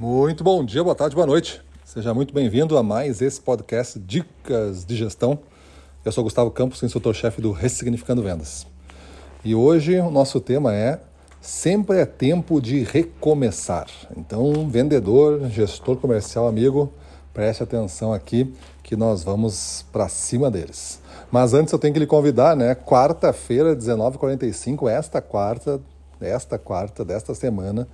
Muito bom dia, boa tarde, boa noite. Seja muito bem-vindo a mais esse podcast Dicas de Gestão. Eu sou Gustavo Campos, instrutor-chefe do Ressignificando Vendas. E hoje o nosso tema é Sempre é tempo de recomeçar. Então, vendedor, gestor comercial, amigo, preste atenção aqui que nós vamos para cima deles. Mas antes eu tenho que lhe convidar, né? Quarta-feira, 19h45, esta quarta, esta quarta desta semana,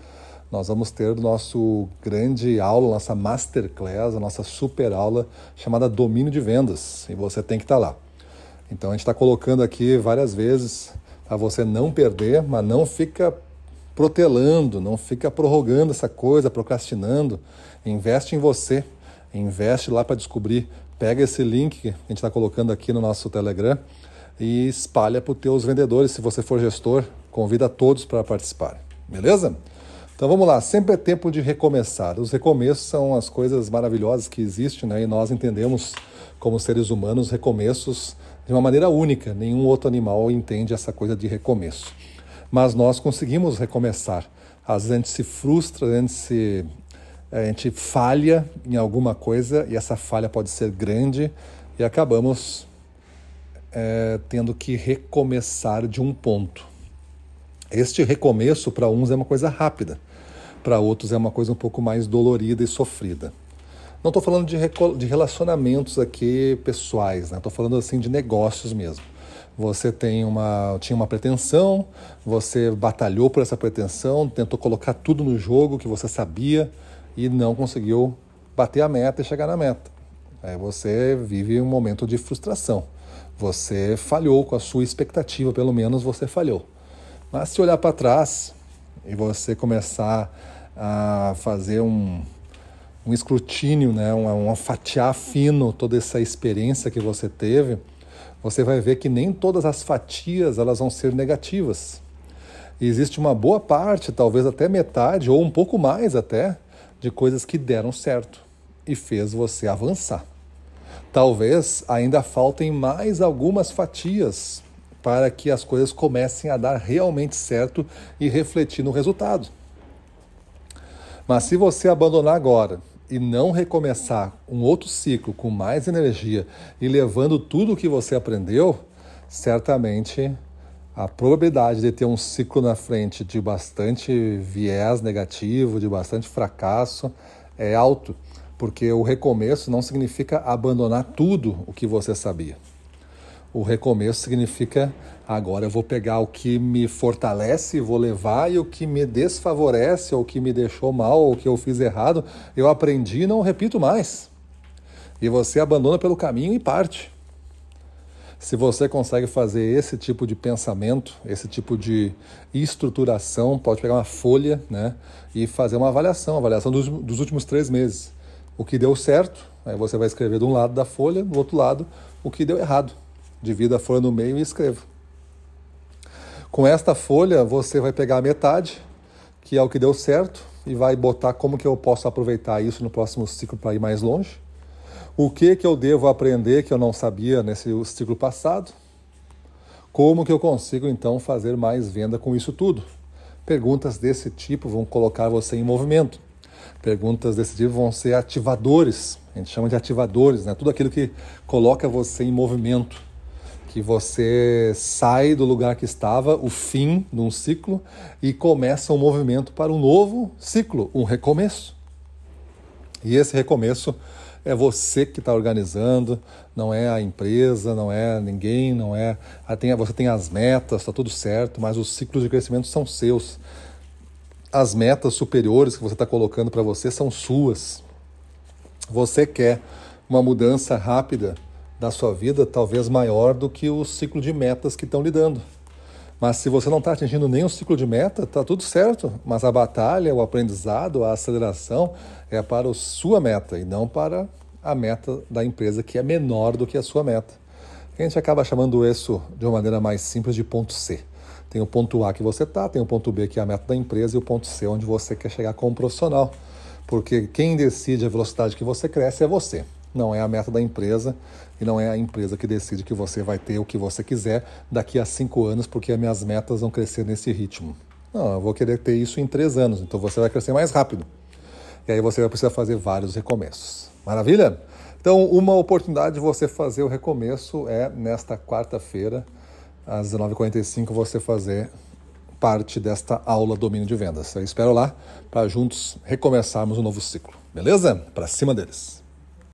nós vamos ter o nosso grande aula, nossa masterclass, a nossa super aula chamada Domínio de Vendas. E você tem que estar lá. Então a gente está colocando aqui várias vezes para você não perder, mas não fica protelando, não fica prorrogando essa coisa, procrastinando. Investe em você, investe lá para descobrir. Pega esse link que a gente está colocando aqui no nosso Telegram e espalha para os teus vendedores. Se você for gestor, convida todos para participar. Beleza? Então vamos lá, sempre é tempo de recomeçar. Os recomeços são as coisas maravilhosas que existem, né? E nós entendemos, como seres humanos, recomeços de uma maneira única. Nenhum outro animal entende essa coisa de recomeço. Mas nós conseguimos recomeçar. Às vezes a gente se frustra, a gente, se, a gente falha em alguma coisa e essa falha pode ser grande e acabamos é, tendo que recomeçar de um ponto. Este recomeço para uns é uma coisa rápida, para outros é uma coisa um pouco mais dolorida e sofrida. Não estou falando de, de, relacionamentos aqui pessoais, estou né? falando assim de negócios mesmo. Você tem uma, tinha uma pretensão, você batalhou por essa pretensão, tentou colocar tudo no jogo que você sabia e não conseguiu bater a meta e chegar na meta. Aí você vive um momento de frustração. Você falhou com a sua expectativa, pelo menos você falhou. Mas se olhar para trás e você começar a fazer um, um escrutínio, né, um, um fatiar fino toda essa experiência que você teve, você vai ver que nem todas as fatias elas vão ser negativas. Existe uma boa parte, talvez até metade ou um pouco mais até, de coisas que deram certo e fez você avançar. Talvez ainda faltem mais algumas fatias para que as coisas comecem a dar realmente certo e refletir no resultado. Mas se você abandonar agora e não recomeçar um outro ciclo com mais energia e levando tudo o que você aprendeu, certamente a probabilidade de ter um ciclo na frente de bastante viés negativo, de bastante fracasso, é alto, porque o recomeço não significa abandonar tudo o que você sabia. O recomeço significa agora eu vou pegar o que me fortalece, vou levar e o que me desfavorece, ou o que me deixou mal, ou o que eu fiz errado, eu aprendi e não repito mais. E você abandona pelo caminho e parte. Se você consegue fazer esse tipo de pensamento, esse tipo de estruturação, pode pegar uma folha né, e fazer uma avaliação, avaliação dos, dos últimos três meses. O que deu certo, aí você vai escrever de um lado da folha, do outro lado, o que deu errado divida a folha no meio e escreva. Com esta folha, você vai pegar a metade, que é o que deu certo, e vai botar como que eu posso aproveitar isso no próximo ciclo para ir mais longe. O que que eu devo aprender que eu não sabia nesse ciclo passado? Como que eu consigo então fazer mais venda com isso tudo? Perguntas desse tipo vão colocar você em movimento. Perguntas desse tipo vão ser ativadores. A gente chama de ativadores, né? Tudo aquilo que coloca você em movimento que você sai do lugar que estava, o fim de um ciclo, e começa um movimento para um novo ciclo, um recomeço. E esse recomeço é você que está organizando, não é a empresa, não é ninguém, não é. Você tem as metas, está tudo certo, mas os ciclos de crescimento são seus. As metas superiores que você está colocando para você são suas. Você quer uma mudança rápida da sua vida talvez maior do que o ciclo de metas que estão lhe dando. Mas se você não está atingindo o ciclo de meta, está tudo certo. Mas a batalha, o aprendizado, a aceleração é para a sua meta e não para a meta da empresa, que é menor do que a sua meta. A gente acaba chamando isso de uma maneira mais simples de ponto C. Tem o ponto A que você está, tem o ponto B que é a meta da empresa e o ponto C onde você quer chegar como profissional. Porque quem decide a velocidade que você cresce é você não é a meta da empresa e não é a empresa que decide que você vai ter o que você quiser daqui a cinco anos, porque as minhas metas vão crescer nesse ritmo. Não, eu vou querer ter isso em três anos, então você vai crescer mais rápido. E aí você vai precisar fazer vários recomeços. Maravilha? Então, uma oportunidade de você fazer o recomeço é nesta quarta-feira, às 19h45, você fazer parte desta aula domínio de vendas. Eu espero lá para juntos recomeçarmos um novo ciclo. Beleza? Para cima deles.